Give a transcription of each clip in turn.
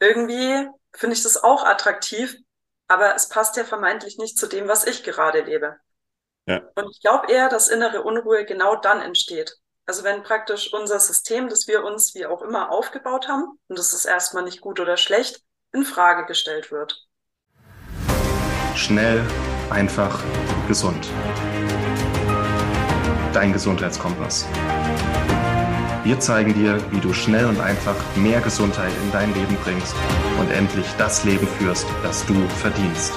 irgendwie finde ich das auch attraktiv, aber es passt ja vermeintlich nicht zu dem, was ich gerade lebe. Ja. Und ich glaube eher, dass innere Unruhe genau dann entsteht. Also wenn praktisch unser System, das wir uns wie auch immer aufgebaut haben, und das ist erstmal nicht gut oder schlecht, in Frage gestellt wird. Schnell, einfach, gesund. Dein Gesundheitskompass. Wir zeigen dir, wie du schnell und einfach mehr Gesundheit in dein Leben bringst und endlich das Leben führst, das du verdienst.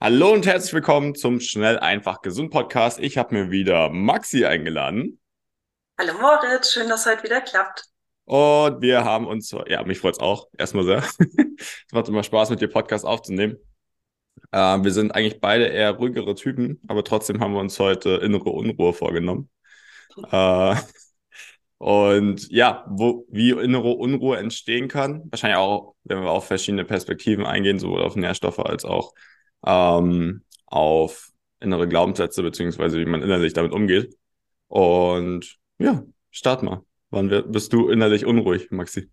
Hallo und herzlich willkommen zum Schnell einfach gesund Podcast. Ich habe mir wieder Maxi eingeladen. Hallo Moritz, schön, dass heute wieder klappt. Und wir haben uns, ja, mich freut es auch, erstmal sehr. es macht immer Spaß, mit dir Podcast aufzunehmen. Äh, wir sind eigentlich beide eher ruhigere Typen, aber trotzdem haben wir uns heute innere Unruhe vorgenommen. äh, und ja, wo, wie innere Unruhe entstehen kann, wahrscheinlich auch, wenn wir auf verschiedene Perspektiven eingehen, sowohl auf Nährstoffe als auch ähm, auf innere Glaubenssätze, beziehungsweise wie man innerlich damit umgeht. Und ja, start mal. Wann bist du innerlich unruhig, Maxi?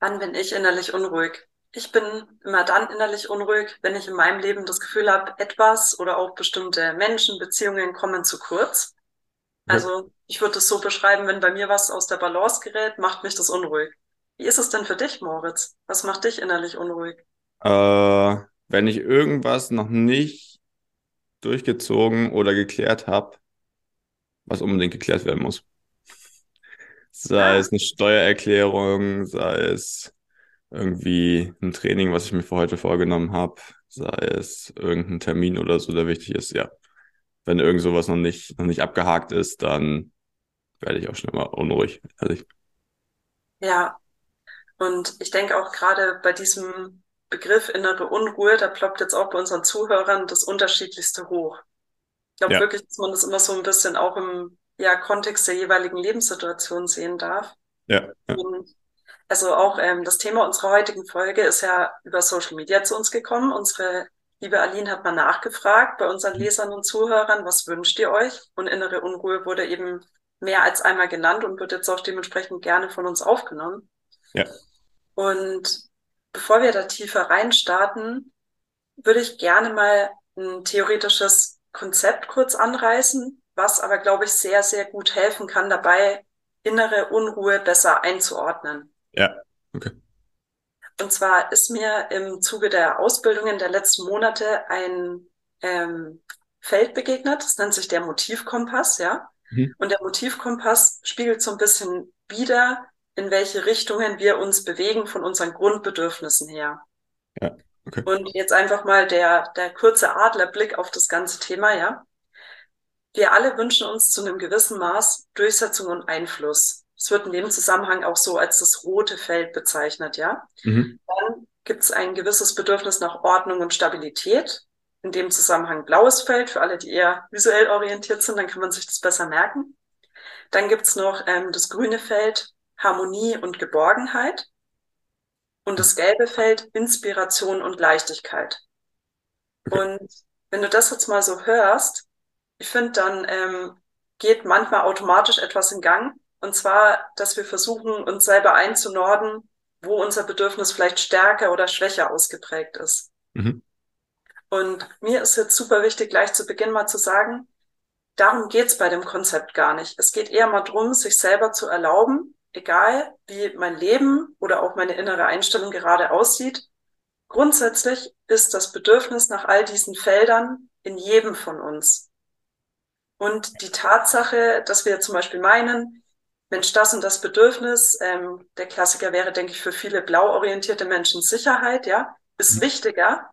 Wann bin ich innerlich unruhig? Ich bin immer dann innerlich unruhig, wenn ich in meinem Leben das Gefühl habe, etwas oder auch bestimmte Menschen, Beziehungen kommen zu kurz. Also ich würde es so beschreiben, wenn bei mir was aus der Balance gerät, macht mich das unruhig. Wie ist es denn für dich, Moritz? Was macht dich innerlich unruhig? Äh, wenn ich irgendwas noch nicht durchgezogen oder geklärt habe, was unbedingt geklärt werden muss. Sei ah. es eine Steuererklärung, sei es irgendwie ein Training, was ich mir für heute vorgenommen habe, sei es irgendein Termin oder so, der wichtig ist, ja. Wenn irgend sowas noch nicht, noch nicht abgehakt ist, dann werde ich auch schnell mal unruhig, ehrlich. Ja. Und ich denke auch gerade bei diesem Begriff innere Unruhe, da ploppt jetzt auch bei unseren Zuhörern das Unterschiedlichste hoch. Ich glaube ja. wirklich, dass man das immer so ein bisschen auch im ja, Kontext der jeweiligen Lebenssituation sehen darf. Ja. ja. Also auch ähm, das Thema unserer heutigen Folge ist ja über Social Media zu uns gekommen. Unsere liebe Aline hat mal nachgefragt bei unseren mhm. Lesern und Zuhörern, was wünscht ihr euch? Und innere Unruhe wurde eben mehr als einmal genannt und wird jetzt auch dementsprechend gerne von uns aufgenommen. Ja. Und bevor wir da tiefer reinstarten, würde ich gerne mal ein theoretisches Konzept kurz anreißen, was aber, glaube ich, sehr, sehr gut helfen kann, dabei innere Unruhe besser einzuordnen. Ja, okay. Und zwar ist mir im Zuge der Ausbildungen der letzten Monate ein ähm, Feld begegnet, das nennt sich der Motivkompass, ja. Mhm. Und der Motivkompass spiegelt so ein bisschen wider, in welche Richtungen wir uns bewegen von unseren Grundbedürfnissen her. Ja, okay. Und jetzt einfach mal der, der kurze Adlerblick auf das ganze Thema, ja. Wir alle wünschen uns zu einem gewissen Maß Durchsetzung und Einfluss. Es wird in dem Zusammenhang auch so als das rote Feld bezeichnet, ja. Mhm. Dann gibt es ein gewisses Bedürfnis nach Ordnung und Stabilität. In dem Zusammenhang blaues Feld für alle, die eher visuell orientiert sind, dann kann man sich das besser merken. Dann gibt's noch ähm, das grüne Feld, Harmonie und Geborgenheit. Und das gelbe Feld Inspiration und Leichtigkeit. Okay. Und wenn du das jetzt mal so hörst, ich finde, dann ähm, geht manchmal automatisch etwas in Gang. Und zwar, dass wir versuchen, uns selber einzunorden, wo unser Bedürfnis vielleicht stärker oder schwächer ausgeprägt ist. Mhm. Und mir ist jetzt super wichtig, gleich zu Beginn mal zu sagen, darum geht's bei dem Konzept gar nicht. Es geht eher mal drum, sich selber zu erlauben, egal wie mein Leben oder auch meine innere Einstellung gerade aussieht, grundsätzlich ist das Bedürfnis nach all diesen Feldern in jedem von uns. Und die Tatsache, dass wir zum Beispiel meinen, Mensch, das und das Bedürfnis, ähm, der Klassiker wäre, denke ich, für viele blau orientierte Menschen Sicherheit, ja, ist mhm. wichtiger.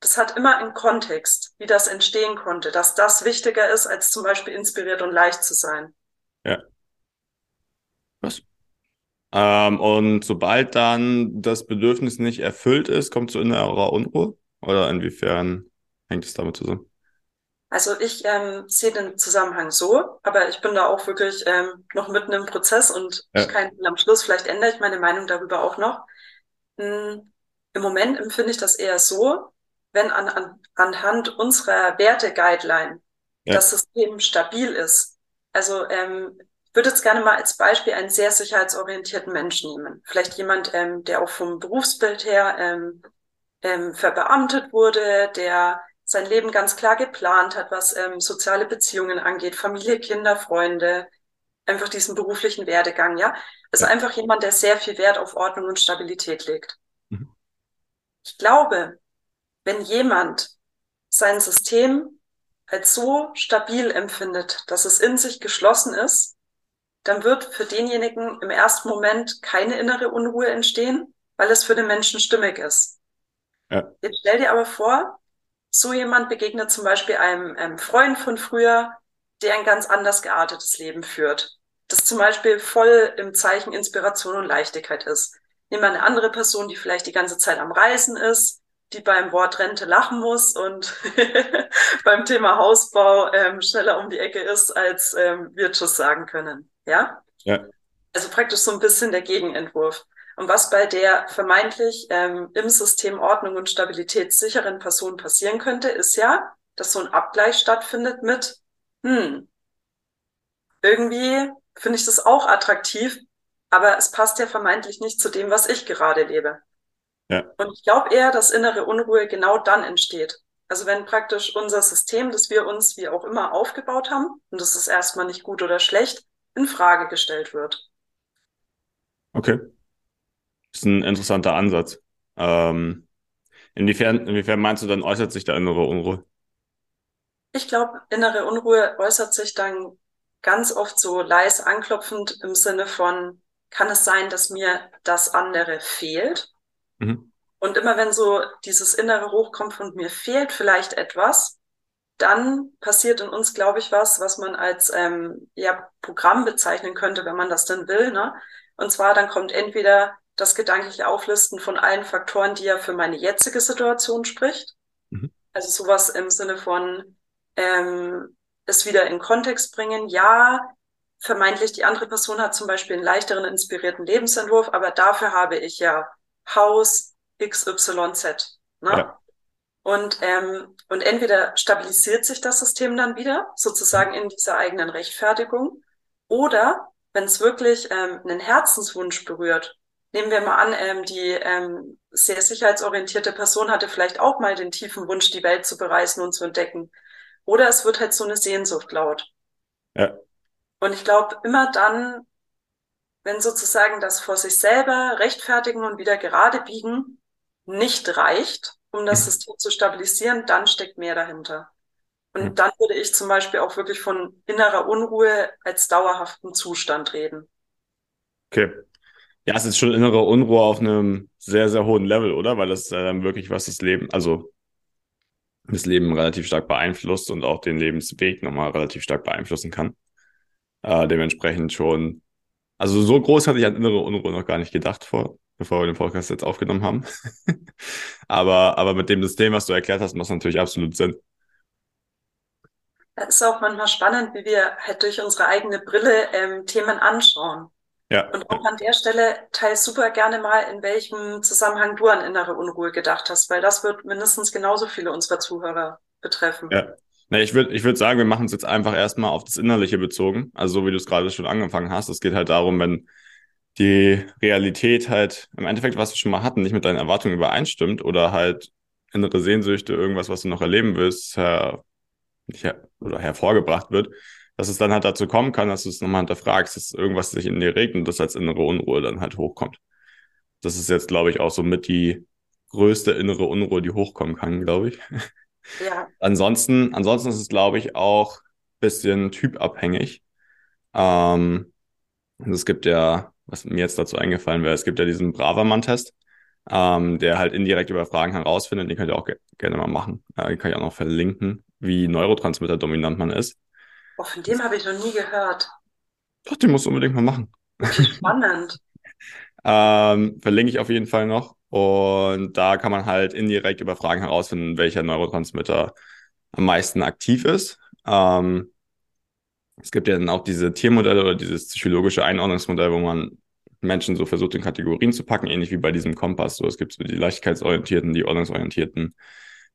Das hat immer einen Kontext, wie das entstehen konnte, dass das wichtiger ist, als zum Beispiel inspiriert und leicht zu sein. Ja. Was? Ähm, und sobald dann das Bedürfnis nicht erfüllt ist, kommt zu innerer Unruhe? Oder inwiefern hängt es damit zusammen? Also ich ähm, sehe den Zusammenhang so, aber ich bin da auch wirklich ähm, noch mitten im Prozess und ja. ich kann am Schluss, vielleicht ändere ich meine Meinung darüber auch noch. Hm, Im Moment empfinde ich das eher so, wenn an, an, anhand unserer Werte-Guideline ja. das System stabil ist. Also ähm, ich würde jetzt gerne mal als Beispiel einen sehr sicherheitsorientierten Menschen nehmen. Vielleicht jemand, ähm, der auch vom Berufsbild her ähm, ähm, verbeamtet wurde, der sein Leben ganz klar geplant hat, was ähm, soziale Beziehungen angeht, Familie, Kinder, Freunde, einfach diesen beruflichen Werdegang, ja. Also ja. einfach jemand, der sehr viel Wert auf Ordnung und Stabilität legt. Mhm. Ich glaube, wenn jemand sein System als so stabil empfindet, dass es in sich geschlossen ist, dann wird für denjenigen im ersten Moment keine innere Unruhe entstehen, weil es für den Menschen stimmig ist. Ja. Jetzt stell dir aber vor, so jemand begegnet zum Beispiel einem, einem Freund von früher, der ein ganz anders geartetes Leben führt. Das zum Beispiel voll im Zeichen Inspiration und Leichtigkeit ist. Nehmen wir eine andere Person, die vielleicht die ganze Zeit am Reisen ist, die beim Wort Rente lachen muss und beim Thema Hausbau ähm, schneller um die Ecke ist, als ähm, wir Tschüss sagen können. Ja? Ja. Also praktisch so ein bisschen der Gegenentwurf. Und was bei der vermeintlich ähm, im System Ordnung und Stabilität sicheren Person passieren könnte, ist ja, dass so ein Abgleich stattfindet mit, hm, irgendwie finde ich das auch attraktiv, aber es passt ja vermeintlich nicht zu dem, was ich gerade lebe. Ja. Und ich glaube eher, dass innere Unruhe genau dann entsteht. Also wenn praktisch unser System, das wir uns wie auch immer aufgebaut haben, und das ist erstmal nicht gut oder schlecht, in Frage gestellt wird. Okay ist ein interessanter Ansatz. Ähm, inwiefern, inwiefern meinst du, dann äußert sich da innere Unruhe? Ich glaube, innere Unruhe äußert sich dann ganz oft so leise anklopfend im Sinne von, kann es sein, dass mir das andere fehlt? Mhm. Und immer wenn so dieses Innere hochkommt und mir fehlt vielleicht etwas, dann passiert in uns, glaube ich, was, was man als ähm, ja, Programm bezeichnen könnte, wenn man das denn will. Ne? Und zwar dann kommt entweder das gedankliche Auflisten von allen Faktoren, die ja für meine jetzige Situation spricht. Mhm. Also sowas im Sinne von ähm, es wieder in Kontext bringen. Ja, vermeintlich die andere Person hat zum Beispiel einen leichteren, inspirierten Lebensentwurf, aber dafür habe ich ja Haus XYZ. Ne? Ja. Und, ähm, und entweder stabilisiert sich das System dann wieder, sozusagen in dieser eigenen Rechtfertigung, oder wenn es wirklich ähm, einen Herzenswunsch berührt nehmen wir mal an, ähm, die ähm, sehr sicherheitsorientierte Person hatte vielleicht auch mal den tiefen Wunsch, die Welt zu bereisen und zu entdecken. Oder es wird halt so eine Sehnsucht laut. Ja. Und ich glaube, immer dann, wenn sozusagen das vor sich selber rechtfertigen und wieder gerade biegen nicht reicht, um das mhm. System zu stabilisieren, dann steckt mehr dahinter. Und mhm. dann würde ich zum Beispiel auch wirklich von innerer Unruhe als dauerhaften Zustand reden. Okay. Ja, es ist schon innere Unruhe auf einem sehr, sehr hohen Level, oder? Weil das dann wirklich, was das Leben, also das Leben relativ stark beeinflusst und auch den Lebensweg nochmal relativ stark beeinflussen kann. Äh, dementsprechend schon, also so groß hatte ich an innere Unruhe noch gar nicht gedacht vor, bevor wir den Podcast jetzt aufgenommen haben. aber, aber mit dem System, was du erklärt hast, macht es natürlich absolut Sinn. Es ist auch manchmal spannend, wie wir halt durch unsere eigene Brille ähm, Themen anschauen. Ja. Und auch an der Stelle teil super gerne mal, in welchem Zusammenhang du an innere Unruhe gedacht hast, weil das wird mindestens genauso viele unserer Zuhörer betreffen. Ja. Na, ich würde ich würd sagen, wir machen es jetzt einfach erstmal auf das Innerliche bezogen. Also so wie du es gerade schon angefangen hast. Es geht halt darum, wenn die Realität halt im Endeffekt, was wir schon mal hatten, nicht mit deinen Erwartungen übereinstimmt oder halt innere Sehnsüchte, irgendwas, was du noch erleben willst, her oder hervorgebracht wird, dass es dann halt dazu kommen kann, dass du es nochmal hinterfragst, dass irgendwas sich in dir regt und das als innere Unruhe dann halt hochkommt. Das ist jetzt, glaube ich, auch so mit die größte innere Unruhe, die hochkommen kann, glaube ich. Ja. ansonsten, ansonsten ist es, glaube ich, auch bisschen typabhängig. Ähm, es gibt ja, was mir jetzt dazu eingefallen wäre, es gibt ja diesen Bravermann-Test, ähm, der halt indirekt über Fragen herausfindet. Den könnt ihr auch ge gerne mal machen. Äh, den kann ich auch noch verlinken, wie Neurotransmitter dominant man ist. Oh, von dem habe ich noch nie gehört. Doch, den musst du unbedingt mal machen. Spannend. ähm, verlinke ich auf jeden Fall noch. Und da kann man halt indirekt über Fragen herausfinden, welcher Neurotransmitter am meisten aktiv ist. Ähm, es gibt ja dann auch diese Tiermodelle oder dieses psychologische Einordnungsmodell, wo man Menschen so versucht, in Kategorien zu packen, ähnlich wie bei diesem Kompass. So, es gibt so die Leichtigkeitsorientierten, die Ordnungsorientierten,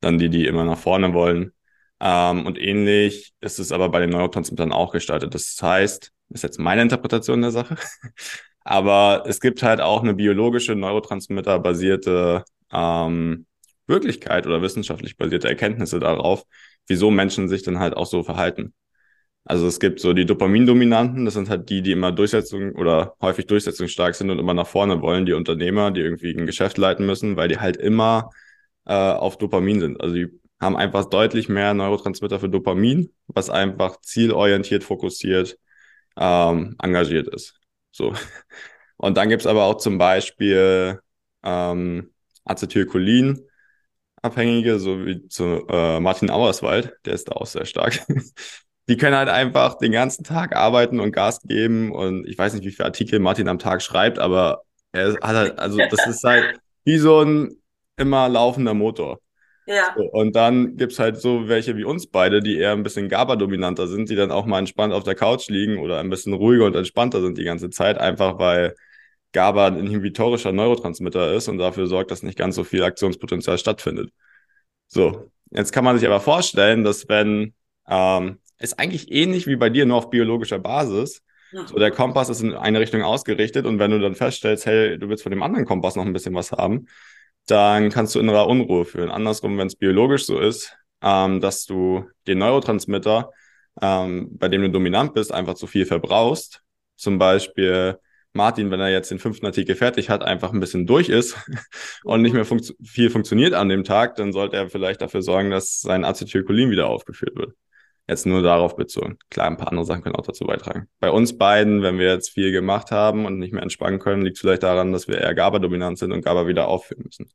dann die, die immer nach vorne wollen. Ähm, und ähnlich ist es aber bei den Neurotransmittern auch gestaltet. Das heißt, ist jetzt meine Interpretation der Sache, aber es gibt halt auch eine biologische, Neurotransmitter-basierte ähm, Wirklichkeit oder wissenschaftlich basierte Erkenntnisse darauf, wieso Menschen sich dann halt auch so verhalten. Also es gibt so die Dopamindominanten, das sind halt die, die immer Durchsetzung oder häufig durchsetzungsstark sind und immer nach vorne wollen, die Unternehmer, die irgendwie ein Geschäft leiten müssen, weil die halt immer äh, auf Dopamin sind. Also die haben einfach deutlich mehr Neurotransmitter für Dopamin, was einfach zielorientiert, fokussiert, ähm, engagiert ist. So. Und dann gibt's aber auch zum Beispiel ähm, Acetylcholin, Abhängige, so wie zu äh, Martin Auerswald, der ist da auch sehr stark. die können halt einfach den ganzen Tag arbeiten und Gas geben und ich weiß nicht, wie viele Artikel Martin am Tag schreibt, aber er hat halt, also das ist halt wie so ein immer laufender Motor. Ja. So, und dann gibt's halt so welche wie uns beide, die eher ein bisschen GABA-dominanter sind, die dann auch mal entspannt auf der Couch liegen oder ein bisschen ruhiger und entspannter sind die ganze Zeit, einfach weil GABA ein inhibitorischer Neurotransmitter ist und dafür sorgt, dass nicht ganz so viel Aktionspotenzial stattfindet. So, jetzt kann man sich aber vorstellen, dass wenn, ähm, ist eigentlich ähnlich wie bei dir, nur auf biologischer Basis, Mhm. so der Kompass ist in eine Richtung ausgerichtet und wenn du dann feststellst, hey, du willst von dem anderen Kompass noch ein bisschen was haben, dann kannst du innerer Unruhe führen. Andersrum, wenn es biologisch so ist, ähm, dass du den Neurotransmitter, ähm, bei dem du dominant bist, einfach zu viel verbrauchst, zum Beispiel Martin, wenn er jetzt den fünften Artikel fertig hat, einfach ein bisschen durch ist und nicht mehr funktio viel funktioniert an dem Tag, dann sollte er vielleicht dafür sorgen, dass sein Acetylcholin wieder aufgeführt wird. Jetzt nur darauf bezogen. Klar, ein paar andere Sachen können auch dazu beitragen. Bei uns beiden, wenn wir jetzt viel gemacht haben und nicht mehr entspannen können, liegt es vielleicht daran, dass wir eher GABA-dominant sind und GABA wieder aufführen müssen.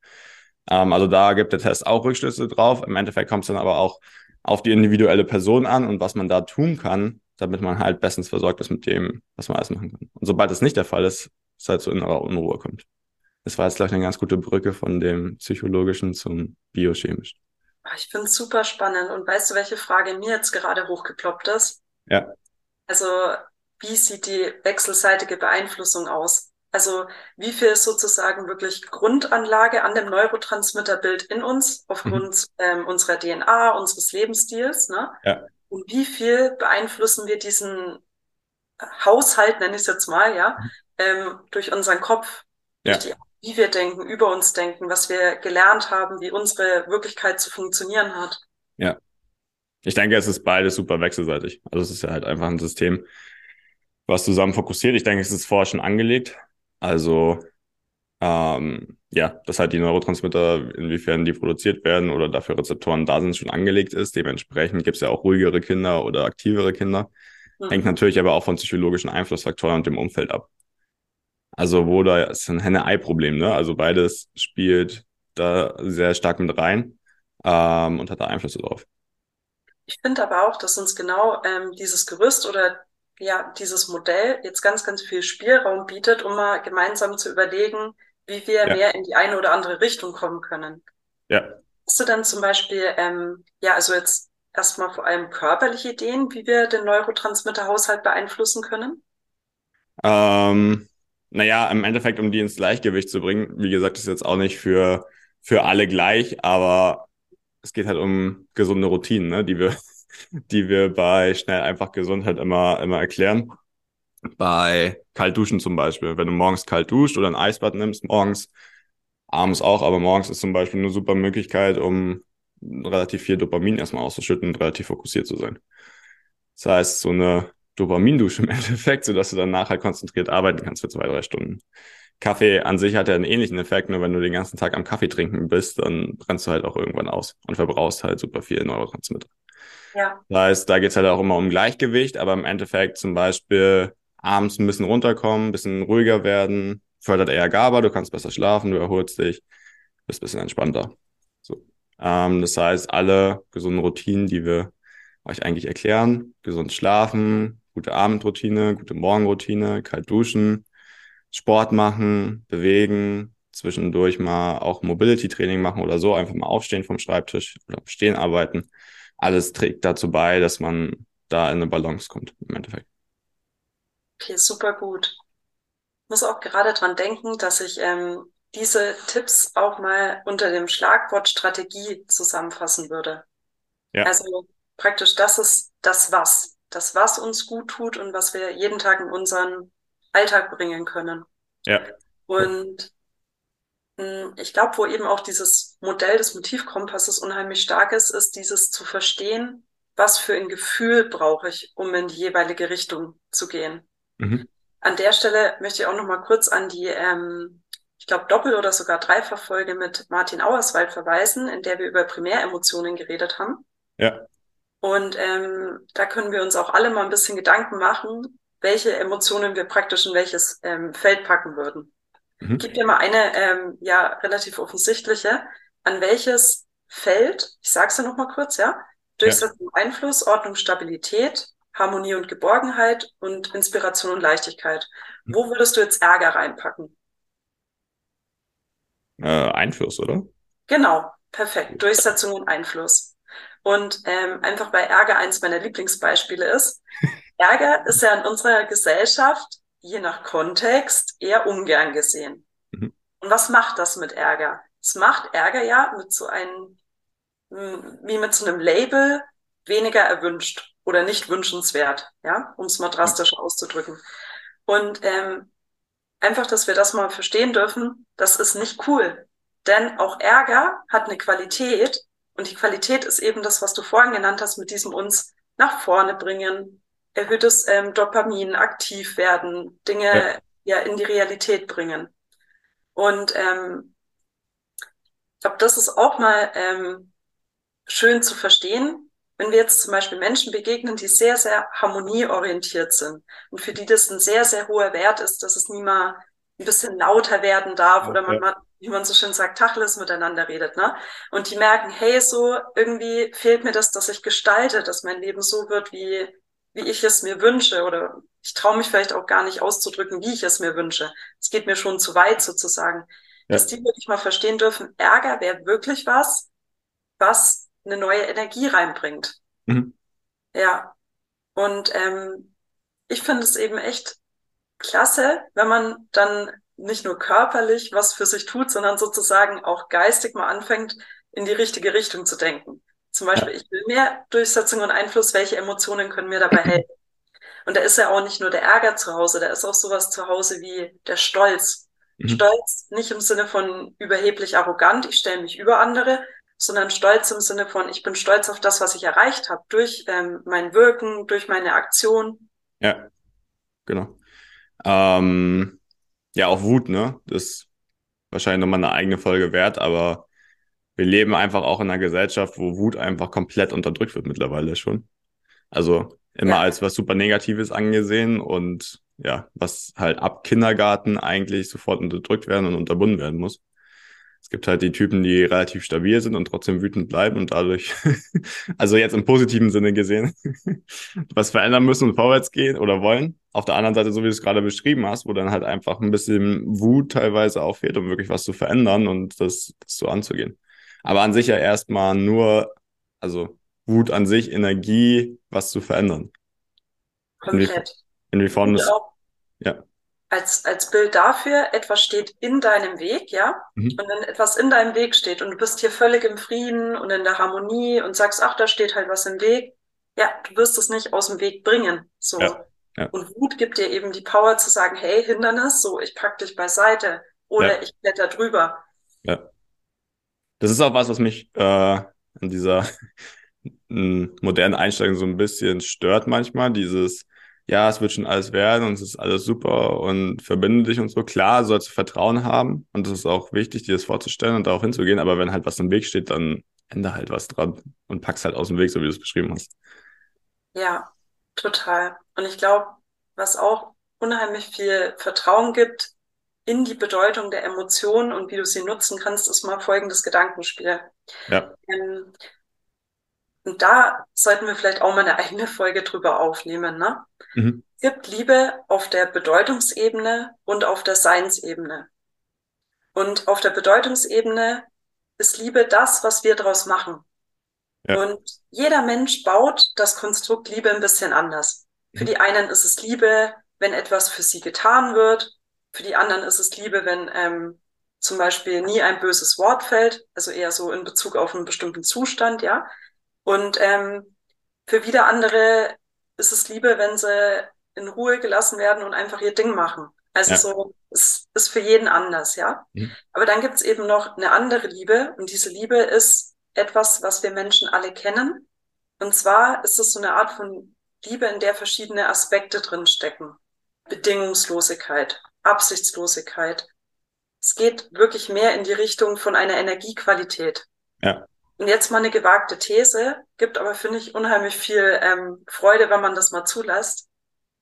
Ähm, also da gibt der Test auch Rückschlüsse drauf. Im Endeffekt kommt es dann aber auch auf die individuelle Person an und was man da tun kann, damit man halt bestens versorgt ist mit dem, was man alles machen kann. Und sobald das nicht der Fall ist, es halt zu innerer Unruhe kommt. Das war jetzt, glaube ich, eine ganz gute Brücke von dem psychologischen zum biochemischen. Ah, ich finde es super spannend. Und weißt du, welche Frage mir jetzt gerade hochgeploppt ist? Ja. Also, wie sieht die wechselseitige Beeinflussung aus? Also, wie viel ist sozusagen wirklich Grundanlage an dem Neurotransmitterbild in uns aufgrund mhm. ähm, unserer DNA, unseres Lebensstils, ne? Ja. Und wie viel beeinflussen wir diesen Haushalt, nenne ich es jetzt mal, ja, mhm. ähm, durch unseren Kopf, ja. durch die wie wir denken, über uns denken, was wir gelernt haben, wie unsere Wirklichkeit zu funktionieren hat. Ja. Ich denke, es ist beides super wechselseitig. Also es ist ja halt einfach ein System, was zusammen fokussiert. Ich denke, es ist vorher schon angelegt. Also ähm, ja, dass halt die Neurotransmitter, inwiefern die produziert werden oder dafür Rezeptoren da sind, schon angelegt ist. Dementsprechend gibt es ja auch ruhigere Kinder oder aktivere Kinder. Mhm. Hängt natürlich aber auch von psychologischen Einflussfaktoren und dem Umfeld ab. Also wo da ist ein Henne-Ei-Problem, ne? Also beides spielt da sehr stark mit rein ähm, und hat da Einflüsse drauf. Ich finde aber auch, dass uns genau ähm, dieses Gerüst oder ja, dieses Modell jetzt ganz, ganz viel Spielraum bietet, um mal gemeinsam zu überlegen, wie wir ja. mehr in die eine oder andere Richtung kommen können. Ja. Hast du dann zum Beispiel, ähm, ja, also jetzt erstmal vor allem körperliche Ideen, wie wir den Neurotransmitterhaushalt beeinflussen können? Ähm, naja, im Endeffekt, um die ins Gleichgewicht zu bringen, wie gesagt, ist jetzt auch nicht für, für alle gleich, aber es geht halt um gesunde Routinen, ne, die wir, die wir bei schnell einfach Gesundheit immer, immer erklären. Bei kalt duschen zum Beispiel. Wenn du morgens kalt duscht oder ein Eisbad nimmst, morgens, abends auch, aber morgens ist zum Beispiel eine super Möglichkeit, um relativ viel Dopamin erstmal auszuschütten und relativ fokussiert zu sein. Das heißt, so eine Dopamindusche im Endeffekt, sodass du danach halt konzentriert arbeiten kannst für zwei, drei Stunden. Kaffee an sich hat ja einen ähnlichen Effekt, nur wenn du den ganzen Tag am Kaffee trinken bist, dann brennst du halt auch irgendwann aus und verbrauchst halt super viel Neurotransmitter. Ja. Das heißt, da geht's halt auch immer um Gleichgewicht, aber im Endeffekt zum Beispiel abends ein bisschen runterkommen, ein bisschen ruhiger werden, fördert eher GABA, du kannst besser schlafen, du erholst dich, bist ein bisschen entspannter. So. Ähm, das heißt, alle gesunden Routinen, die wir euch eigentlich erklären, gesund schlafen, gute Abendroutine, gute Morgenroutine, kalt duschen, Sport machen, bewegen, zwischendurch mal auch Mobility-Training machen oder so, einfach mal aufstehen vom Schreibtisch oder stehen arbeiten. Alles trägt dazu bei, dass man da in eine Balance kommt im Endeffekt. Okay, super gut. Ich muss auch gerade dran denken, dass ich ähm, diese Tipps auch mal unter dem Schlagwort Strategie zusammenfassen würde. Ja. Also praktisch das ist das Was. Das, was uns gut tut und was wir jeden Tag in unseren Alltag bringen können. Ja. Und hm, ich glaube, wo eben auch dieses Modell des Motivkompasses unheimlich stark ist, ist dieses zu verstehen, was für ein Gefühl brauche ich, um in die jeweilige Richtung zu gehen. Mhm. An der Stelle möchte ich auch noch mal kurz an die, ähm, ich glaube, Doppel- oder sogar Dreifachfolge mit Martin Auerswald verweisen, in der wir über Primäremotionen geredet haben. Ja. Und ähm, da können wir uns auch alle mal ein bisschen Gedanken machen, welche Emotionen wir praktisch in welches ähm, Feld packen würden. Mhm. Ich gebe dir mal eine ähm, ja relativ offensichtliche. An welches Feld, ich sage es ja noch mal kurz, ja, Durchsetzung, ja. Einfluss, Ordnung, Stabilität, Harmonie und Geborgenheit und Inspiration und Leichtigkeit. Mhm. Wo würdest du jetzt Ärger reinpacken? Äh, Einfluss, oder? Genau, perfekt. Durchsetzung und Einfluss. Und ähm, einfach weil Ärger eins meiner Lieblingsbeispiele ist. Ärger ist ja in unserer Gesellschaft, je nach Kontext, eher ungern gesehen. Mhm. Und was macht das mit Ärger? Es macht Ärger ja mit so einem, hm, wie mit so einem Label, weniger erwünscht oder nicht wünschenswert, ja, um es mal drastisch auszudrücken. Und ähm, einfach, dass wir das mal verstehen dürfen, das ist nicht cool. Denn auch Ärger hat eine Qualität und die Qualität ist eben das, was du vorhin genannt hast, mit diesem uns nach vorne bringen, erhöhtes ähm, Dopamin, aktiv werden, Dinge ja. ja in die Realität bringen. Und ähm, ich glaube, das ist auch mal ähm, schön zu verstehen, wenn wir jetzt zum Beispiel Menschen begegnen, die sehr, sehr harmonieorientiert sind und für die das ein sehr, sehr hoher Wert ist, dass es nie mal ein bisschen lauter werden darf okay. oder man mal, wie man so schön sagt, Tacheles miteinander redet, ne? Und die merken, hey, so irgendwie fehlt mir das, dass ich gestalte, dass mein Leben so wird, wie, wie ich es mir wünsche oder ich traue mich vielleicht auch gar nicht auszudrücken, wie ich es mir wünsche. Es geht mir schon zu weit sozusagen. Ja. Dass die wirklich mal verstehen dürfen, Ärger wäre wirklich was, was eine neue Energie reinbringt. Mhm. Ja. Und ähm, ich finde es eben echt klasse, wenn man dann nicht nur körperlich was für sich tut, sondern sozusagen auch geistig mal anfängt, in die richtige Richtung zu denken. Zum Beispiel, ich will mehr Durchsetzung und Einfluss, welche Emotionen können mir dabei helfen? Und da ist ja auch nicht nur der Ärger zu Hause, da ist auch sowas zu Hause wie der Stolz. Mhm. Stolz nicht im Sinne von überheblich arrogant, ich stelle mich über andere, sondern Stolz im Sinne von, ich bin stolz auf das, was ich erreicht habe, durch ähm, mein Wirken, durch meine Aktion. Ja, genau. Ähm, ja, auch Wut, ne? Das ist wahrscheinlich nochmal eine eigene Folge wert, aber wir leben einfach auch in einer Gesellschaft, wo Wut einfach komplett unterdrückt wird mittlerweile schon. Also immer ja. als was super Negatives angesehen und ja, was halt ab Kindergarten eigentlich sofort unterdrückt werden und unterbunden werden muss. Es gibt halt die Typen, die relativ stabil sind und trotzdem wütend bleiben und dadurch, also jetzt im positiven Sinne gesehen, was verändern müssen und vorwärts gehen oder wollen. Auf der anderen Seite, so wie du es gerade beschrieben hast, wo dann halt einfach ein bisschen Wut teilweise auch fehlt, um wirklich was zu verändern und das, das so anzugehen. Aber an sich ja erstmal nur, also Wut an sich, Energie, was zu verändern. Komplett. Inwiefern das, ja als, als Bild dafür, etwas steht in deinem Weg, ja? Mhm. Und wenn etwas in deinem Weg steht und du bist hier völlig im Frieden und in der Harmonie und sagst, ach, da steht halt was im Weg, ja, du wirst es nicht aus dem Weg bringen. So. Ja. Ja. Und Wut gibt dir eben die Power zu sagen, hey, Hindernis, so, ich pack dich beiseite oder ja. ich kletter drüber. Ja. Das ist auch was, was mich äh, an dieser modernen Einstellung so ein bisschen stört manchmal, dieses ja, es wird schon alles werden und es ist alles super und verbinde dich und so. Klar, sollst du Vertrauen haben und das ist auch wichtig, dir das vorzustellen und darauf hinzugehen, aber wenn halt was im Weg steht, dann ändere halt was dran und pack's halt aus dem Weg, so wie du es beschrieben hast. Ja, total. Und ich glaube, was auch unheimlich viel Vertrauen gibt in die Bedeutung der Emotionen und wie du sie nutzen kannst, ist mal folgendes Gedankenspiel. Ja. Ähm, und da sollten wir vielleicht auch mal eine eigene Folge drüber aufnehmen. Ne? Mhm. Es gibt Liebe auf der Bedeutungsebene und auf der Seinsebene. Und auf der Bedeutungsebene ist Liebe das, was wir daraus machen. Ja. Und jeder Mensch baut das Konstrukt Liebe ein bisschen anders. Für die einen ist es Liebe, wenn etwas für sie getan wird. Für die anderen ist es Liebe, wenn ähm, zum Beispiel nie ein böses Wort fällt, also eher so in Bezug auf einen bestimmten Zustand, ja. Und ähm, Für wieder andere ist es Liebe, wenn sie in Ruhe gelassen werden und einfach ihr Ding machen. Also ja. so, es ist für jeden anders, ja. Mhm. Aber dann gibt es eben noch eine andere Liebe und diese Liebe ist etwas, was wir Menschen alle kennen. Und zwar ist es so eine Art von Liebe, in der verschiedene Aspekte drin stecken. Bedingungslosigkeit, Absichtslosigkeit. Es geht wirklich mehr in die Richtung von einer Energiequalität. Ja. Und jetzt mal eine gewagte These, gibt aber, finde ich, unheimlich viel ähm, Freude, wenn man das mal zulässt.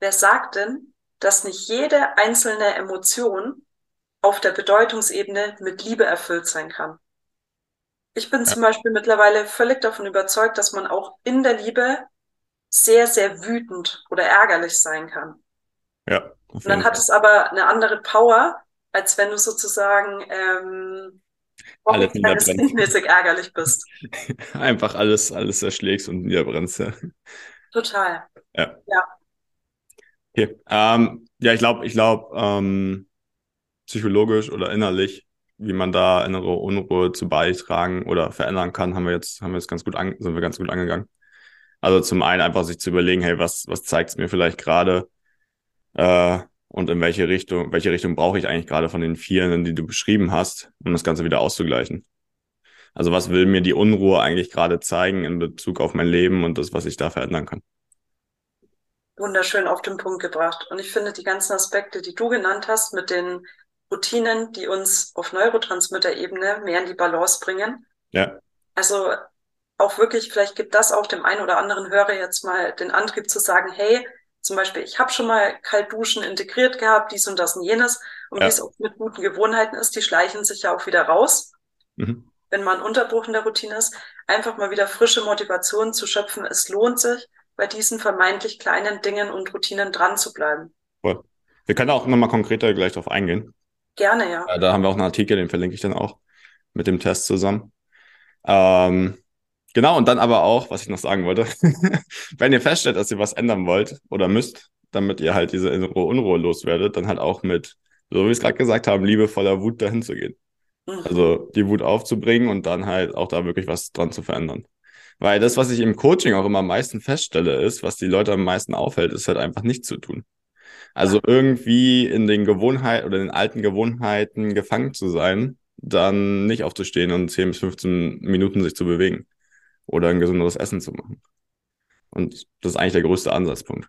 Wer sagt denn, dass nicht jede einzelne Emotion auf der Bedeutungsebene mit Liebe erfüllt sein kann? Ich bin ja. zum Beispiel mittlerweile völlig davon überzeugt, dass man auch in der Liebe sehr, sehr wütend oder ärgerlich sein kann. Ja. Und dann hat es aber eine andere Power, als wenn du sozusagen ähm, alles kindmäßig ärgerlich bist. Einfach alles, alles erschlägst und niederbrennst, ja. Total. Ja. Ja. Okay. Ähm, ja, ich glaube, ich glaube, ähm, psychologisch oder innerlich, wie man da innere Unruhe zu beitragen oder verändern kann, haben wir jetzt, haben wir jetzt ganz gut an, sind wir ganz gut angegangen. Also zum einen einfach sich zu überlegen, hey, was, was zeigt es mir vielleicht gerade? Äh, und in welche Richtung, welche Richtung brauche ich eigentlich gerade von den vielen, die du beschrieben hast, um das Ganze wieder auszugleichen? Also was will mir die Unruhe eigentlich gerade zeigen in Bezug auf mein Leben und das, was ich da verändern kann? Wunderschön auf den Punkt gebracht. Und ich finde die ganzen Aspekte, die du genannt hast, mit den Routinen, die uns auf Neurotransmitter-Ebene mehr in die Balance bringen. Ja. Also auch wirklich, vielleicht gibt das auch dem einen oder anderen Hörer jetzt mal den Antrieb zu sagen, hey, zum Beispiel, ich habe schon mal Kaltduschen integriert gehabt, dies und das und jenes. Und ja. wie es auch mit guten Gewohnheiten ist, die schleichen sich ja auch wieder raus. Mhm. Wenn man Unterbruch in der Routine ist, einfach mal wieder frische Motivation zu schöpfen. Es lohnt sich, bei diesen vermeintlich kleinen Dingen und Routinen dran zu bleiben. Cool. Wir können auch nochmal konkreter gleich darauf eingehen. Gerne, ja. Da haben wir auch einen Artikel, den verlinke ich dann auch mit dem Test zusammen. Ähm, Genau, und dann aber auch, was ich noch sagen wollte, wenn ihr feststellt, dass ihr was ändern wollt oder müsst, damit ihr halt diese innere Unruhe loswerdet, dann halt auch mit, so wie wir es gerade gesagt haben, liebevoller Wut dahin zu gehen. Mhm. Also die Wut aufzubringen und dann halt auch da wirklich was dran zu verändern. Weil das, was ich im Coaching auch immer am meisten feststelle, ist, was die Leute am meisten aufhält, ist halt einfach nichts zu tun. Also irgendwie in den Gewohnheiten oder in den alten Gewohnheiten gefangen zu sein, dann nicht aufzustehen und 10 bis 15 Minuten sich zu bewegen oder ein gesünderes Essen zu machen. Und das ist eigentlich der größte Ansatzpunkt.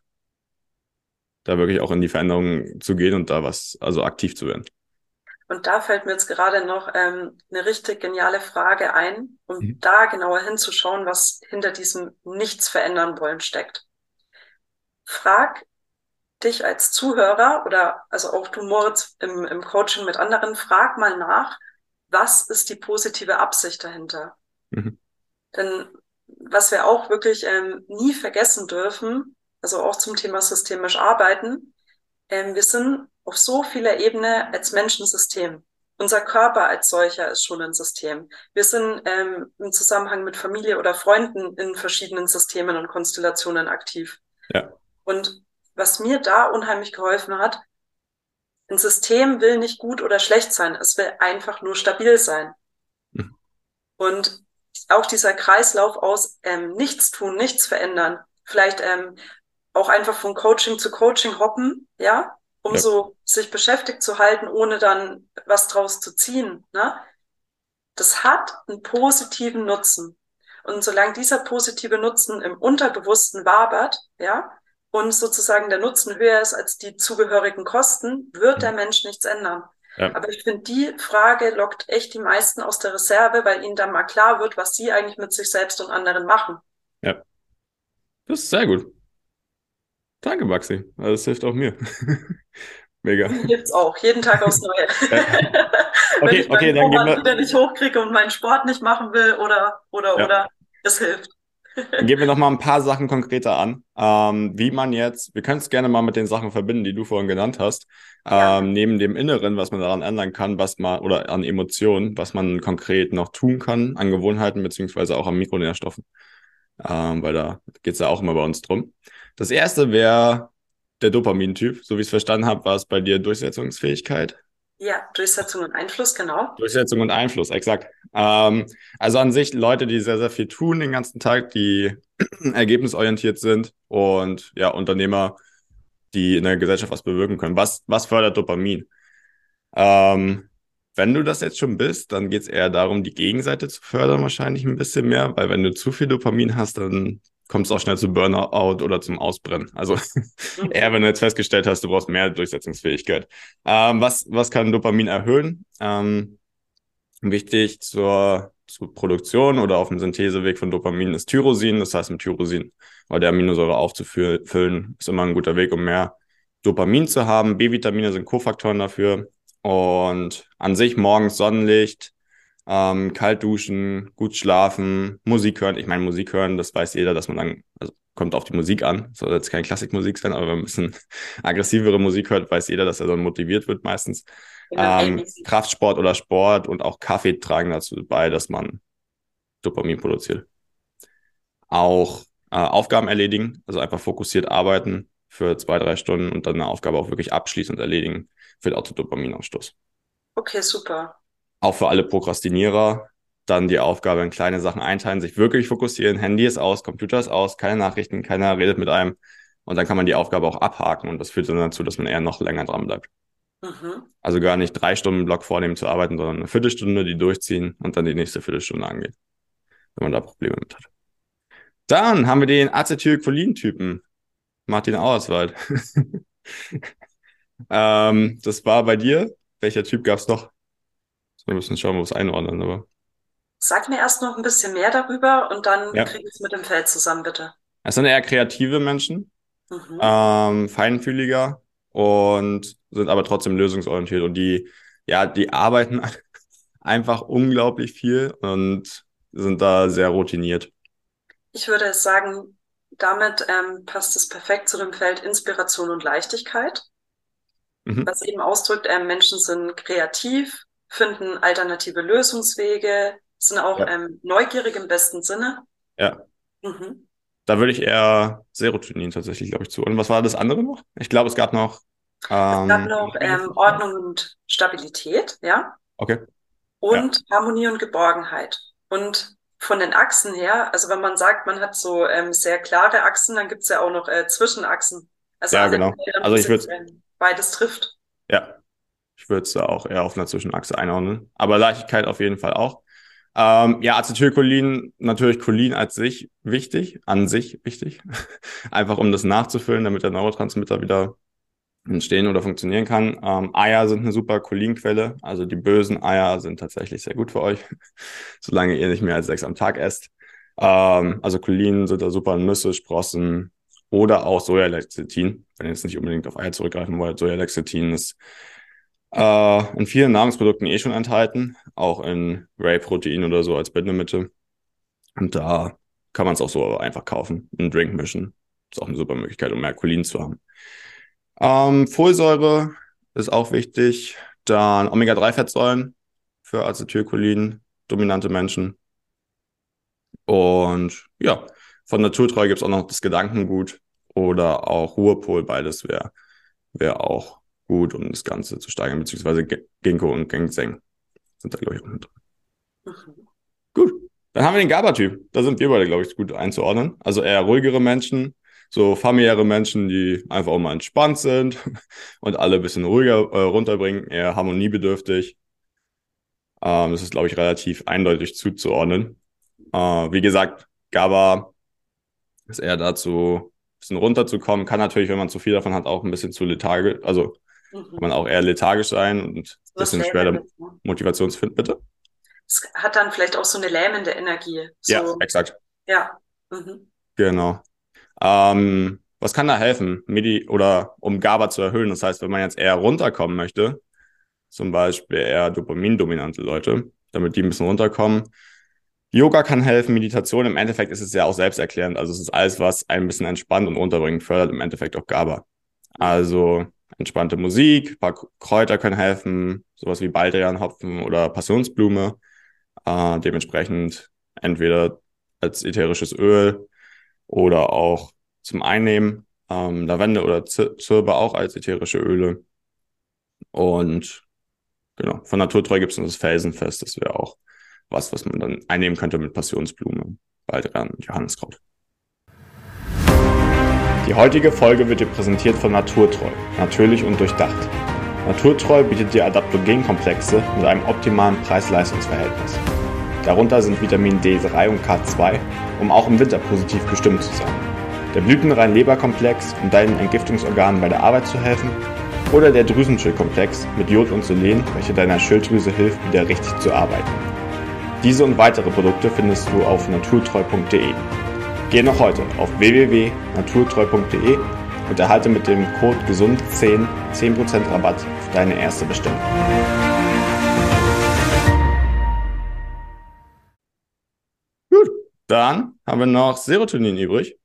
Da wirklich auch in die Veränderung zu gehen und da was, also aktiv zu werden. Und da fällt mir jetzt gerade noch ähm, eine richtig geniale Frage ein, um mhm. da genauer hinzuschauen, was hinter diesem Nichts verändern wollen steckt. Frag dich als Zuhörer oder also auch du Moritz im, im Coaching mit anderen, frag mal nach, was ist die positive Absicht dahinter? Mhm. Denn was wir auch wirklich ähm, nie vergessen dürfen, also auch zum Thema systemisch arbeiten, ähm, wir sind auf so vieler Ebene als Menschensystem. Unser Körper als solcher ist schon ein System. Wir sind ähm, im Zusammenhang mit Familie oder Freunden in verschiedenen Systemen und Konstellationen aktiv. Ja. Und was mir da unheimlich geholfen hat, ein System will nicht gut oder schlecht sein, es will einfach nur stabil sein. Mhm. Und auch dieser Kreislauf aus ähm, nichts tun, nichts verändern, vielleicht ähm, auch einfach von Coaching zu Coaching hoppen, ja, um ja. so sich beschäftigt zu halten, ohne dann was draus zu ziehen. Ne? Das hat einen positiven Nutzen. Und solange dieser positive Nutzen im Unterbewussten wabert, ja, und sozusagen der Nutzen höher ist als die zugehörigen Kosten, wird der Mensch nichts ändern. Ja. Aber ich finde, die Frage lockt echt die meisten aus der Reserve, weil ihnen dann mal klar wird, was sie eigentlich mit sich selbst und anderen machen. Ja. Das ist sehr gut. Danke, Maxi. Also, das hilft auch mir. Mega. Mir hilft auch, jeden Tag aufs Neue. Wenn okay, ich okay, dann wir... wieder nicht hochkriege und meinen Sport nicht machen will oder, oder, ja. oder, es hilft. Dann gehen wir noch mal ein paar Sachen konkreter an, ähm, wie man jetzt, wir können es gerne mal mit den Sachen verbinden, die du vorhin genannt hast, ja. ähm, neben dem Inneren, was man daran ändern kann, was man, oder an Emotionen, was man konkret noch tun kann, an Gewohnheiten, beziehungsweise auch an Mikronährstoffen, ähm, weil da geht es ja auch immer bei uns drum. Das erste wäre der Dopamin-Typ. So wie ich es verstanden habe, war es bei dir Durchsetzungsfähigkeit. Ja, Durchsetzung und Einfluss, genau. Durchsetzung und Einfluss, exakt. Ähm, also an sich Leute, die sehr, sehr viel tun den ganzen Tag, die ergebnisorientiert sind und ja, Unternehmer, die in der Gesellschaft was bewirken können. Was, was fördert Dopamin? Ähm, wenn du das jetzt schon bist, dann geht es eher darum, die Gegenseite zu fördern, wahrscheinlich ein bisschen mehr, weil wenn du zu viel Dopamin hast, dann kommt es auch schnell zu Burnout oder zum Ausbrennen. Also mhm. eher, wenn du jetzt festgestellt hast, du brauchst mehr Durchsetzungsfähigkeit. Ähm, was, was kann Dopamin erhöhen? Ähm, wichtig zur, zur Produktion oder auf dem Syntheseweg von Dopamin ist Tyrosin. Das heißt, mit Tyrosin oder der Aminosäure aufzufüllen, ist immer ein guter Weg, um mehr Dopamin zu haben. B-Vitamine sind Kofaktoren dafür. Und an sich morgens Sonnenlicht, ähm, kalt duschen, gut schlafen, Musik hören. Ich meine, Musik hören, das weiß jeder, dass man dann, also kommt auf die Musik an, soll jetzt keine Klassikmusik sein, aber wenn man ein bisschen aggressivere Musik hört, weiß jeder, dass er dann motiviert wird meistens. Ähm, Kraftsport oder Sport und auch Kaffee tragen dazu bei, dass man Dopamin produziert. Auch äh, Aufgaben erledigen, also einfach fokussiert arbeiten für zwei, drei Stunden und dann eine Aufgabe auch wirklich abschließen und erledigen, führt auch zu Dopaminausstoß. Okay, super auch für alle Prokrastinierer dann die Aufgabe in kleine Sachen einteilen, sich wirklich fokussieren. Handy ist aus, Computer ist aus, keine Nachrichten, keiner redet mit einem. Und dann kann man die Aufgabe auch abhaken und das führt dann dazu, dass man eher noch länger dran bleibt. Mhm. Also gar nicht drei Stunden Block vornehmen zu arbeiten, sondern eine Viertelstunde, die durchziehen und dann die nächste Viertelstunde angehen, wenn man da Probleme mit hat. Dann haben wir den Acetylcholin-Typen. Martin Auerswald. ähm, das war bei dir. Welcher Typ gab es noch? Wir müssen schauen, wo wir es einordnen, aber. Sag mir erst noch ein bisschen mehr darüber und dann ja. kriege ich es mit dem Feld zusammen, bitte. Es sind eher kreative Menschen, mhm. ähm, feinfühliger und sind aber trotzdem lösungsorientiert und die, ja, die arbeiten einfach unglaublich viel und sind da sehr routiniert. Ich würde sagen, damit ähm, passt es perfekt zu dem Feld Inspiration und Leichtigkeit, mhm. was eben ausdrückt, äh, Menschen sind kreativ, finden alternative Lösungswege, sind auch ja. ähm, neugierig im besten Sinne. Ja. Mhm. Da würde ich eher Serotonin tatsächlich, glaube ich, zu. Und was war das andere noch? Ich glaube, es gab noch. Ähm, es gab ähm, noch ähm, Ordnung und Stabilität, ja. Okay. Und ja. Harmonie und Geborgenheit. Und von den Achsen her, also wenn man sagt, man hat so ähm, sehr klare Achsen, dann gibt's ja auch noch äh, Zwischenachsen. Also ja, genau. Also ich würde beides trifft. Ja, ich würde es da auch eher auf einer Zwischenachse einordnen. Aber Leichtigkeit auf jeden Fall auch. Ähm, ja, Acetylcholin, natürlich Cholin als sich wichtig, an sich wichtig. Einfach um das nachzufüllen, damit der Neurotransmitter wieder entstehen oder funktionieren kann. Ähm, Eier sind eine super Cholinquelle. Also die bösen Eier sind tatsächlich sehr gut für euch, solange ihr nicht mehr als sechs am Tag esst. Ähm, also Cholin sind da super Nüsse, Sprossen oder auch Sojalecithin. Wenn ihr jetzt nicht unbedingt auf Eier zurückgreifen wollt, Sojalecithin ist äh, in vielen Nahrungsprodukten eh schon enthalten, auch in Whey-Protein oder so als Bindemittel. Und da kann man es auch so einfach kaufen, einen Drink mischen. Ist auch eine super Möglichkeit, um mehr Cholin zu haben. Ähm, Folsäure ist auch wichtig. Dann Omega-3-Fettsäuren für Acetylcholin, dominante Menschen. Und ja, von Naturtreu gibt es auch noch das Gedankengut oder auch Ruhepol, beides wäre wär auch gut, um das Ganze zu steigern, beziehungsweise Ginkgo und Ginseng sind da, glaube ich, auch mit drin. Mhm. Gut, dann haben wir den GABA-Typ. Da sind wir beide, glaube ich, gut einzuordnen. Also eher ruhigere Menschen, so familiäre Menschen, die einfach auch mal entspannt sind und alle ein bisschen ruhiger äh, runterbringen, eher harmoniebedürftig. Ähm, das ist, glaube ich, relativ eindeutig zuzuordnen. Äh, wie gesagt, GABA ist eher dazu, ein bisschen runterzukommen. Kann natürlich, wenn man zu viel davon hat, auch ein bisschen zu lethargisch, also Mhm. Kann man auch eher lethargisch sein und ein bisschen schwerer? Motivation zu finden, bitte? Es hat dann vielleicht auch so eine lähmende Energie. So, ja, exakt. Ja. Mhm. Genau. Ähm, was kann da helfen, Midi oder um GABA zu erhöhen? Das heißt, wenn man jetzt eher runterkommen möchte, zum Beispiel eher dopamindominante Leute, damit die ein bisschen runterkommen. Yoga kann helfen, Meditation. Im Endeffekt ist es ja auch selbsterklärend. Also es ist alles, was ein bisschen entspannt und runterbringt, fördert im Endeffekt auch GABA. Also entspannte Musik, ein paar Kräuter können helfen, sowas wie Baldrianhopfen oder Passionsblume. Äh, dementsprechend entweder als ätherisches Öl oder auch zum Einnehmen. Ähm, Lavende oder Zirbe auch als ätherische Öle. Und genau. Von Naturtreu gibt es noch das Felsenfest. Das wäre auch was, was man dann einnehmen könnte mit Passionsblume, Baldrian und Johanneskraut. Die heutige Folge wird dir präsentiert von Naturtreu, natürlich und durchdacht. Naturtreu bietet dir Adaptogenkomplexe mit einem optimalen Preis-Leistungs-Verhältnis. Darunter sind Vitamin D3 und K2, um auch im Winter positiv gestimmt zu sein. Der blütenrein Leberkomplex, um deinen Entgiftungsorganen bei der Arbeit zu helfen. Oder der Drüsenschildkomplex mit Jod und Selen, welcher deiner Schilddrüse hilft, wieder richtig zu arbeiten. Diese und weitere Produkte findest du auf naturtreu.de. Geh noch heute auf www.naturtreu.de und erhalte mit dem Code GESUND10 10% Rabatt auf deine erste Bestellung. Gut, dann haben wir noch Serotonin übrig.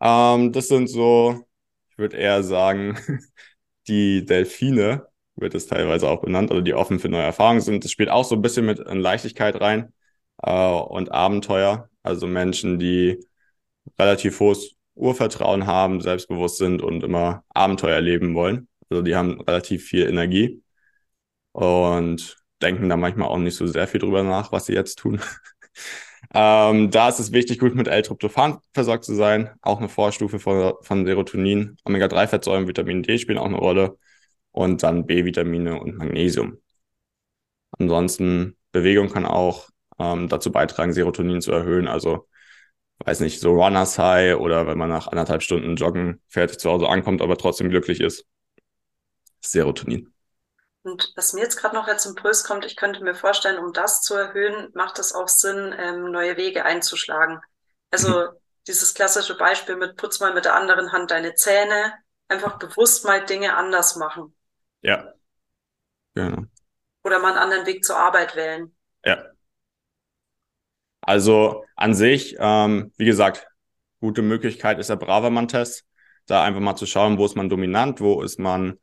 Ähm, das sind so, ich würde eher sagen, die Delfine, wird es teilweise auch benannt, oder die offen für neue Erfahrungen sind. Das spielt auch so ein bisschen mit Leichtigkeit rein äh, und Abenteuer. Also Menschen, die relativ hohes Urvertrauen haben, selbstbewusst sind und immer Abenteuer erleben wollen. Also die haben relativ viel Energie und denken da manchmal auch nicht so sehr viel drüber nach, was sie jetzt tun. ähm, da ist es wichtig, gut mit L-Tryptophan versorgt zu sein, auch eine Vorstufe von, von Serotonin. Omega-3-Fettsäuren, Vitamin D spielen auch eine Rolle und dann B-Vitamine und Magnesium. Ansonsten Bewegung kann auch ähm, dazu beitragen, Serotonin zu erhöhen. Also weiß nicht, so Runners High oder wenn man nach anderthalb Stunden Joggen fertig zu Hause ankommt, aber trotzdem glücklich ist. Serotonin. Und was mir jetzt gerade noch als Impuls kommt, ich könnte mir vorstellen, um das zu erhöhen, macht es auch Sinn, ähm, neue Wege einzuschlagen. Also mhm. dieses klassische Beispiel mit putz mal mit der anderen Hand deine Zähne, einfach bewusst mal Dinge anders machen. Ja. Genau. Oder mal einen anderen Weg zur Arbeit wählen. Ja. Also an sich, ähm, wie gesagt, gute Möglichkeit ist der Bravermann-Test. Da einfach mal zu schauen, wo ist man dominant, wo ist man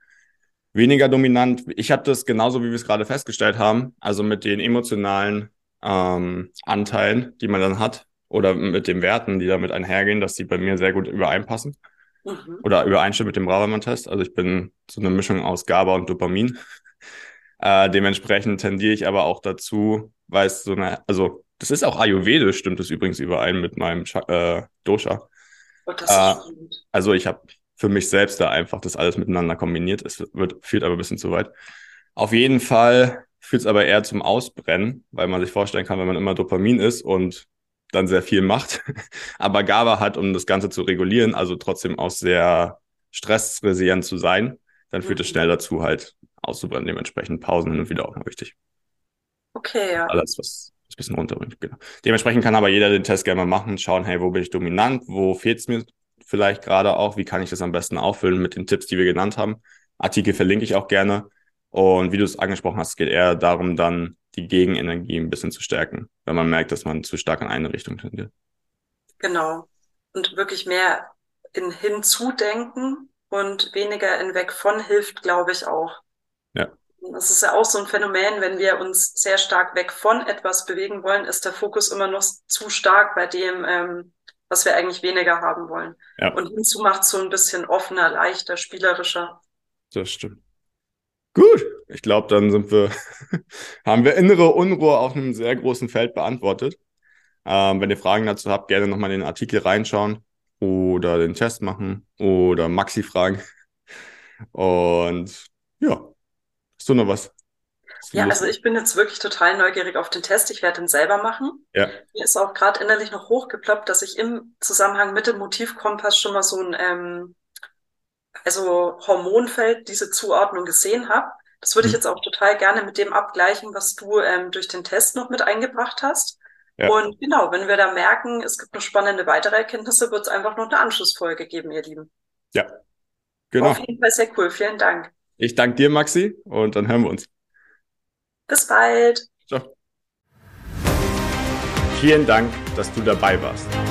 weniger dominant. Ich habe das genauso, wie wir es gerade festgestellt haben, also mit den emotionalen ähm, Anteilen, die man dann hat, oder mit den Werten, die damit einhergehen, dass die bei mir sehr gut übereinpassen. Mhm. Oder übereinstimmen mit dem Bravermann-Test. Also ich bin so eine Mischung aus GABA und Dopamin. Äh, dementsprechend tendiere ich aber auch dazu, weil es so eine, also das ist auch Ayurvedisch, stimmt es übrigens überein mit meinem äh, Dosha. Oh, äh, also ich habe für mich selbst da einfach das alles miteinander kombiniert. Es wird, führt aber ein bisschen zu weit. Auf jeden Fall führt es aber eher zum Ausbrennen, weil man sich vorstellen kann, wenn man immer Dopamin ist und dann sehr viel macht, aber GABA hat, um das Ganze zu regulieren, also trotzdem auch sehr stressresilient zu sein, dann führt es mhm. schnell dazu, halt auszubrennen. Dementsprechend Pausen hin und wieder auch noch wichtig. Okay, ja. Alles, was ein bisschen runterbringt. Genau. Dementsprechend kann aber jeder den Test gerne mal machen, schauen, hey, wo bin ich dominant, wo fehlt es mir vielleicht gerade auch, wie kann ich das am besten auffüllen mit den Tipps, die wir genannt haben. Artikel verlinke ich auch gerne. Und wie du es angesprochen hast, geht eher darum, dann die Gegenenergie ein bisschen zu stärken, wenn man merkt, dass man zu stark in eine Richtung tendiert. Genau. Und wirklich mehr in hinzudenken und weniger in weg von hilft, glaube ich, auch. Ja. Das ist ja auch so ein Phänomen, wenn wir uns sehr stark weg von etwas bewegen wollen, ist der Fokus immer noch zu stark bei dem, ähm, was wir eigentlich weniger haben wollen. Ja. Und hinzu macht es so ein bisschen offener, leichter, spielerischer. Das stimmt. Gut, ich glaube, dann sind wir, haben wir innere Unruhe auf einem sehr großen Feld beantwortet. Ähm, wenn ihr Fragen dazu habt, gerne nochmal in den Artikel reinschauen oder den Test machen oder Maxi fragen. Und ja, Hast du noch was? Ja, also ich bin jetzt wirklich total neugierig auf den Test. Ich werde den selber machen. Ja. Mir ist auch gerade innerlich noch hochgeploppt, dass ich im Zusammenhang mit dem Motivkompass schon mal so ein ähm, also Hormonfeld, diese Zuordnung gesehen habe. Das würde ich hm. jetzt auch total gerne mit dem abgleichen, was du ähm, durch den Test noch mit eingebracht hast. Ja. Und genau, wenn wir da merken, es gibt noch spannende weitere Erkenntnisse, wird es einfach noch eine Anschlussfolge geben, ihr Lieben. Ja, genau. Auf jeden Fall sehr cool. Vielen Dank. Ich danke dir, Maxi, und dann hören wir uns. Bis bald. Ciao. Vielen Dank, dass du dabei warst.